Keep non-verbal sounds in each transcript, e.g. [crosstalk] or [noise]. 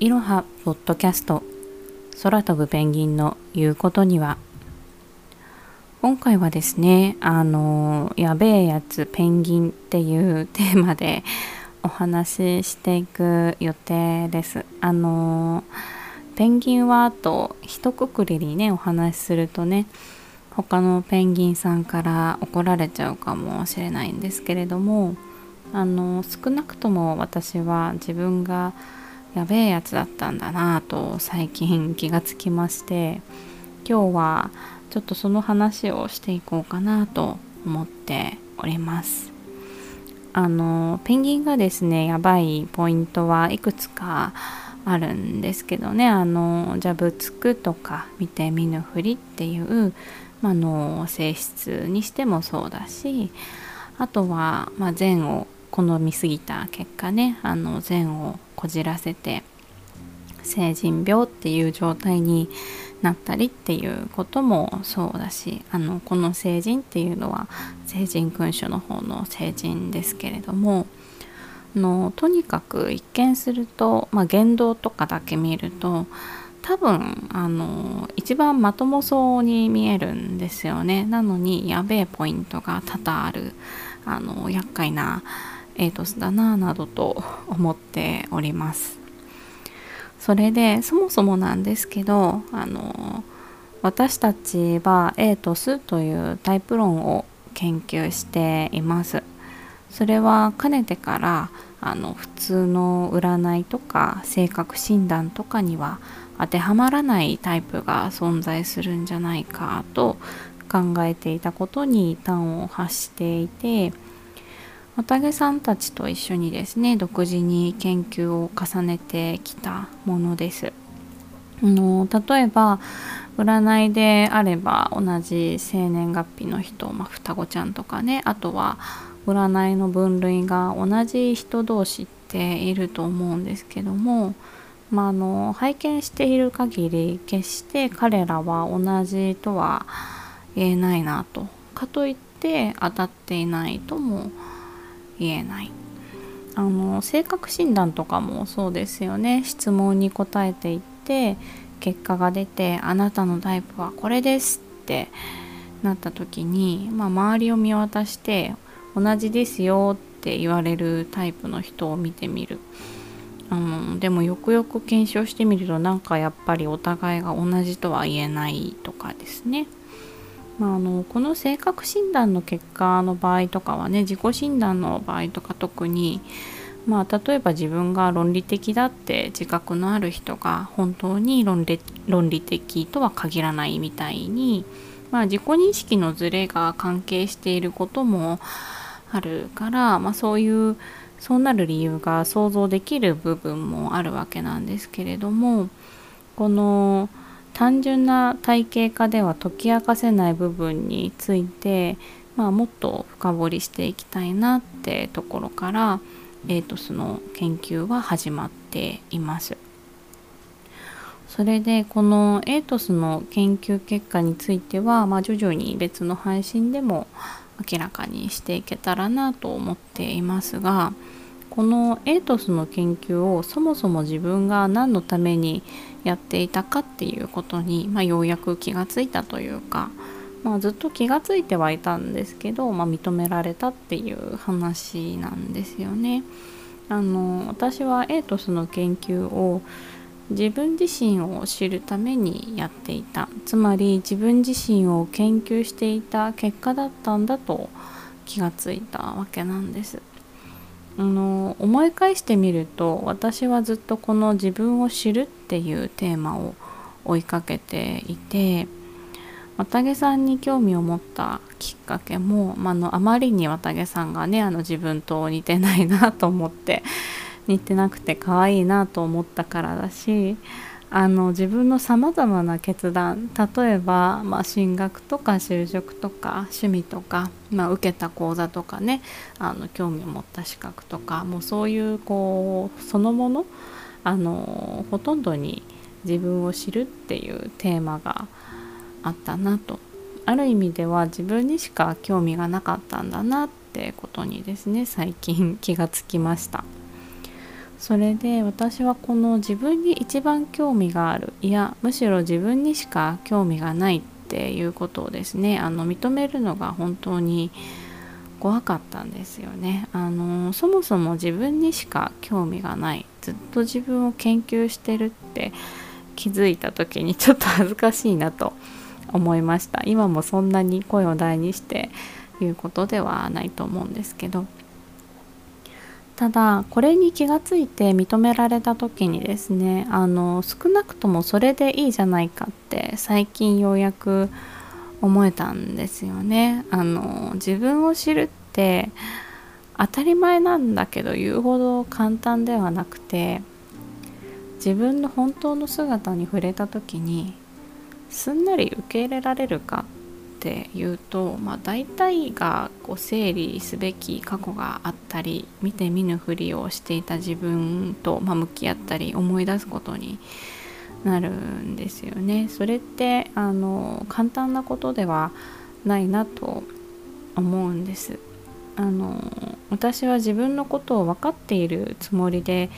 いろはポッドキャスト空飛ぶペンギンの言うことには。今回はですねあのやべえやつペンギンっていう [laughs] テーマでお話ししていく予定です。あのペンギンはあと一括りにねお話しするとね他のペンギンさんから怒られちゃうかもしれないんですけれどもあの少なくとも私は自分がやべえやつだったんだなぁと最近気がつきまして今日はちょっとその話をしていこうかなと思っております。あのペンギンがですねやばいポイントはいくつかあるんですけどね。あのじゃぶつくとか見て見ぬふりっていう、まあの性質にしてもそうだしあとは、まあ、善を好みすぎた結果ねあの善をこじらせて成人病っていう状態になったりっていうこともそうだしあのこの成人っていうのは成人君主の方の成人ですけれどものとにかく一見すると、まあ、言動とかだけ見ると多分あの一番まともそうに見えるんですよね。なのにやべえポイントが多々あるあの厄介なエイトスだななどと思っております。それでそもそもなんですけどあの私たちはエイトスというタイプ論を研究しています。それはかねてからあの普通の占いとか性格診断とかには当てはまらないタイプが存在するんじゃないかと考えていたことに端を発していて綿毛さんたちと一緒にですね独自に研究を重ねてきたものです。あの例えば占いであれば同じ生年月日の人、まあ、双子ちゃんとかねあとは占いの分類が同じ人同士っていると思うんですけども、まあ、あの拝見している限り決して彼らは同じとは言えないなとかといって当たっていないとも思います言えない。あの性格診断とかもそうですよね。質問に答えていって結果が出てあなたのタイプはこれですってなった時に、まあ、周りを見渡して同じですよって言われるタイプの人を見てみる。あのでもよくよく検証してみるとなんかやっぱりお互いが同じとは言えないとかですね。まあ、あのこの性格診断の結果の場合とかはね自己診断の場合とか特に、まあ、例えば自分が論理的だって自覚のある人が本当に論理論理的とは限らないみたいに、まあ、自己認識のズレが関係していることもあるから、まあ、そういうそうなる理由が想像できる部分もあるわけなんですけれどもこの単純な体系化では解き明かせない部分について、まあ、もっと深掘りしていきたいなってところからエイトスの研究は始まっています。それでこのエイトスの研究結果については、まあ、徐々に別の配信でも明らかにしていけたらなと思っていますがこのエイトスの研究をそもそも自分が何のためにやっていたかっていうことに、まあ、ようやく気がついたというか、まあ、ずっと気がついてはいたんですけど、まあ、認められたっていう話なんですよね。あの私はエイトスの研究を自分自身を知るためにやっていたつまり自分自身を研究していた結果だったんだと気がついたわけなんです。あの思い返してみると私はずっとこの自分を知るっていうテーマを追いかけていて綿毛さんに興味を持ったきっかけも、まあの、あまりに綿毛さんがねあの自分と似てないなと思って似てなくて可愛いなと思ったからだしあの自分のさまざまな決断例えば、まあ、進学とか就職とか趣味とか、まあ、受けた講座とかねあの興味を持った資格とかもうそういうこうそのものあのほとんどに自分を知るっていうテーマがあったなとある意味では自分にしか興味がなかったんだなってことにですね最近気がつきました。それで私はこの自分に一番興味があるいやむしろ自分にしか興味がないっていうことをですねあの認めるのが本当に怖かったんですよね。あのそもそも自分にしか興味がないずっと自分を研究してるって気づいた時にちょっと恥ずかしいなと思いました。今もそんなに声を大にして言うことではないと思うんですけど。ただこれに気がついて認められた時にですねあの少なくともそれでいいじゃないかって最近ようやく思えたんですよね。あの自分を知るって当たり前なんだけど言うほど簡単ではなくて自分の本当の姿に触れた時にすんなり受け入れられるかっていうと、まあ、大体がこう整理すべき過去があったり見て見ぬふりをしていた自分と、まあ、向き合ったり思い出すことになるんですよね。それってあの簡単なことではないなと思うんです。あの私は自分のことを分かっているつもりで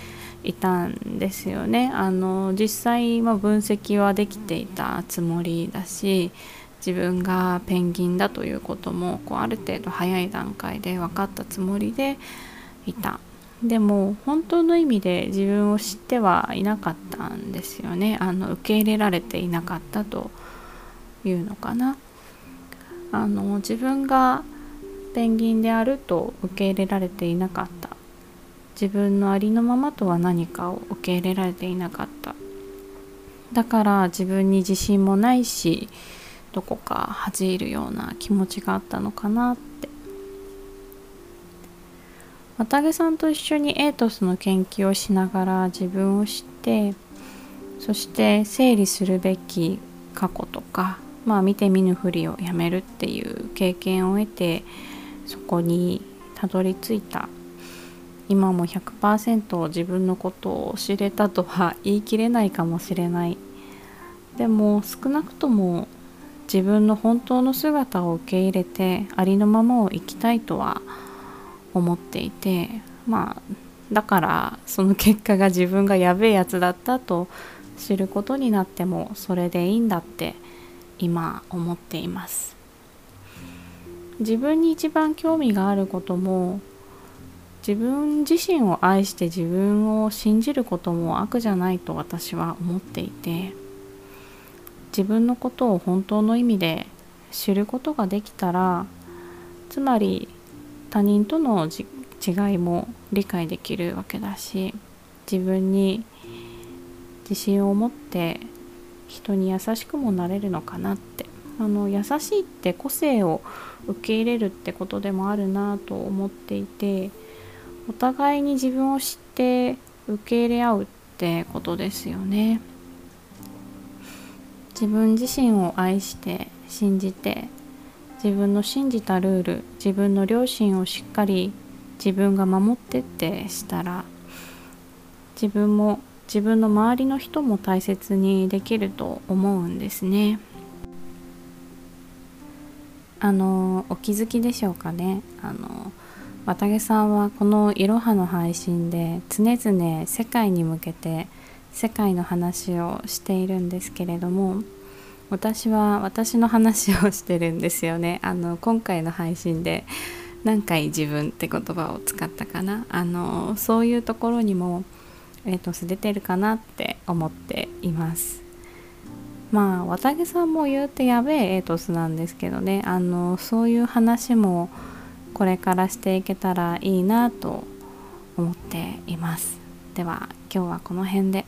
いたんですよね。あの実際、ま分析はできていたつもりだし自分がペンギンだということもこうある程度早い段階で分かったつもりでいた。でも本当の意味で自分を知ってはいなかったんですよね。あの受け入れられていなかったというのかな。あの自分がペンギンであると受け入れられていなかった。自分のありのままとは何かを受け入れられていなかった。だから自分に自信もないしどこか恥じるような気持ちがあったのかなって。綿毛さんと一緒にエイトスの研究をしながら自分を知ってそして整理するべき過去とかまあ見て見ぬふりをやめるっていう経験を得てそこにたどり着いた。今も100%自分のことを知れたとは言い切れないかもしれない。でも少なくとも自分の本当の姿を受け入れてありのままを生きたいとは思っていてまあだからその結果が自分がやべえやつだったと知ることになってもそれでいいんだって今思っています。自分に一番興味があることも自分自身を愛して自分を信じることも悪じゃないと私は思っていて自分のことを本当の意味で知ることができたらつまり他人との違いも理解できるわけだし自分に自信を持って人に優しくもなれるのかなってあの優しいって個性を受け入れるってことでもあるなと思っていてお互いに自分を知って受け入れ合うってことですよね。自分自身を愛して信じて自分の信じたルール自分の良心をしっかり自分が守ってってしたら自分も自分の周りの人も大切にできると思うんですね。あのお気づきでしょうかねあの綿毛さんはこの「いろは」の配信で常々世界に向けて世界の話をしているんですけれども私は私の話をしてるんですよね。[laughs] あの今回の配信で何回自分って言葉を使ったかな。あのそういうところにもエイトス出てるかなって思っています。まあ綿毛さんも言うてやべえエイトスなんですけどね。あのそういう話もこれからしていけたらいいなと思っています。では今日はこの辺で。